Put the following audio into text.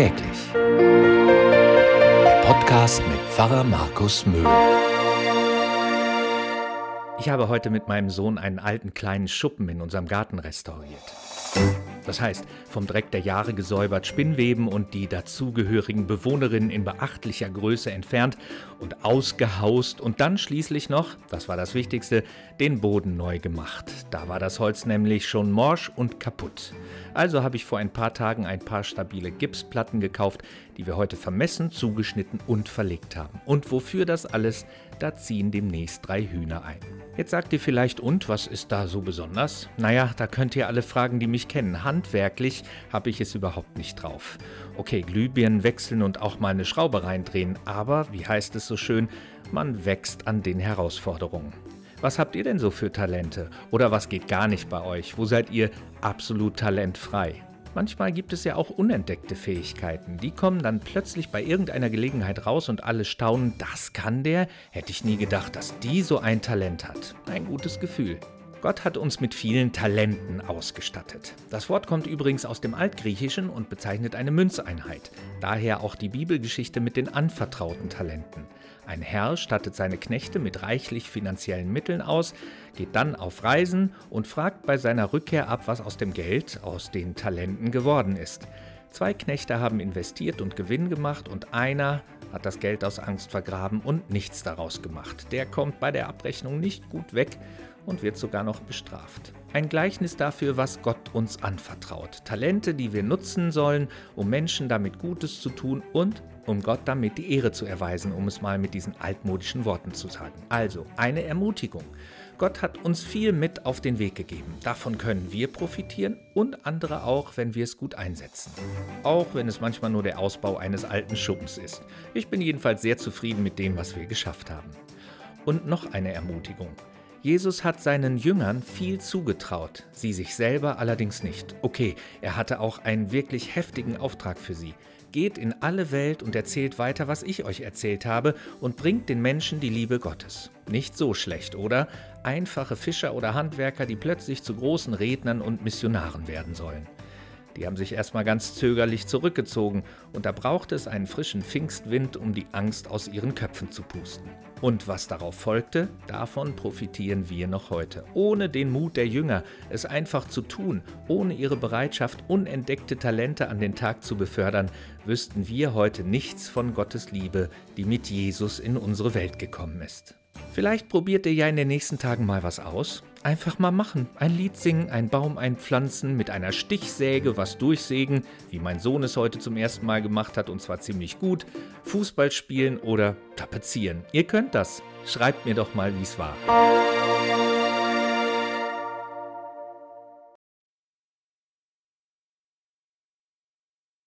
Täglich. Der Podcast mit Pfarrer Markus Möhl. Ich habe heute mit meinem Sohn einen alten kleinen Schuppen in unserem Garten restauriert. Das heißt, vom Dreck der Jahre gesäubert, Spinnweben und die dazugehörigen Bewohnerinnen in beachtlicher Größe entfernt und ausgehaust und dann schließlich noch, das war das Wichtigste, den Boden neu gemacht. Da war das Holz nämlich schon morsch und kaputt. Also habe ich vor ein paar Tagen ein paar stabile Gipsplatten gekauft, die wir heute vermessen, zugeschnitten und verlegt haben. Und wofür das alles? Da ziehen demnächst drei Hühner ein. Jetzt sagt ihr vielleicht, und was ist da so besonders? Naja, da könnt ihr alle fragen, die mich kennen. Handwerklich habe ich es überhaupt nicht drauf. Okay, Glühbirnen wechseln und auch mal eine Schraube reindrehen, aber, wie heißt es so schön, man wächst an den Herausforderungen. Was habt ihr denn so für Talente? Oder was geht gar nicht bei euch? Wo seid ihr absolut talentfrei? Manchmal gibt es ja auch unentdeckte Fähigkeiten. Die kommen dann plötzlich bei irgendeiner Gelegenheit raus und alle staunen, das kann der? Hätte ich nie gedacht, dass die so ein Talent hat. Ein gutes Gefühl. Gott hat uns mit vielen Talenten ausgestattet. Das Wort kommt übrigens aus dem Altgriechischen und bezeichnet eine Münzeinheit. Daher auch die Bibelgeschichte mit den anvertrauten Talenten. Ein Herr stattet seine Knechte mit reichlich finanziellen Mitteln aus, geht dann auf Reisen und fragt bei seiner Rückkehr ab, was aus dem Geld, aus den Talenten geworden ist. Zwei Knechte haben investiert und Gewinn gemacht und einer hat das Geld aus Angst vergraben und nichts daraus gemacht. Der kommt bei der Abrechnung nicht gut weg und wird sogar noch bestraft. Ein Gleichnis dafür, was Gott uns anvertraut. Talente, die wir nutzen sollen, um Menschen damit Gutes zu tun und um Gott damit die Ehre zu erweisen, um es mal mit diesen altmodischen Worten zu sagen. Also eine Ermutigung. Gott hat uns viel mit auf den Weg gegeben. Davon können wir profitieren und andere auch, wenn wir es gut einsetzen. Auch wenn es manchmal nur der Ausbau eines alten Schuppens ist. Ich bin jedenfalls sehr zufrieden mit dem, was wir geschafft haben. Und noch eine Ermutigung. Jesus hat seinen Jüngern viel zugetraut, sie sich selber allerdings nicht. Okay, er hatte auch einen wirklich heftigen Auftrag für sie. Geht in alle Welt und erzählt weiter, was ich euch erzählt habe, und bringt den Menschen die Liebe Gottes. Nicht so schlecht, oder? Einfache Fischer oder Handwerker, die plötzlich zu großen Rednern und Missionaren werden sollen. Die haben sich erstmal ganz zögerlich zurückgezogen und da brauchte es einen frischen Pfingstwind, um die Angst aus ihren Köpfen zu pusten. Und was darauf folgte, davon profitieren wir noch heute. Ohne den Mut der Jünger, es einfach zu tun, ohne ihre Bereitschaft, unentdeckte Talente an den Tag zu befördern, wüssten wir heute nichts von Gottes Liebe, die mit Jesus in unsere Welt gekommen ist. Vielleicht probiert ihr ja in den nächsten Tagen mal was aus. Einfach mal machen. Ein Lied singen, einen Baum einpflanzen, mit einer Stichsäge was durchsägen, wie mein Sohn es heute zum ersten Mal gemacht hat und zwar ziemlich gut. Fußball spielen oder tapezieren. Ihr könnt das. Schreibt mir doch mal, wie es war.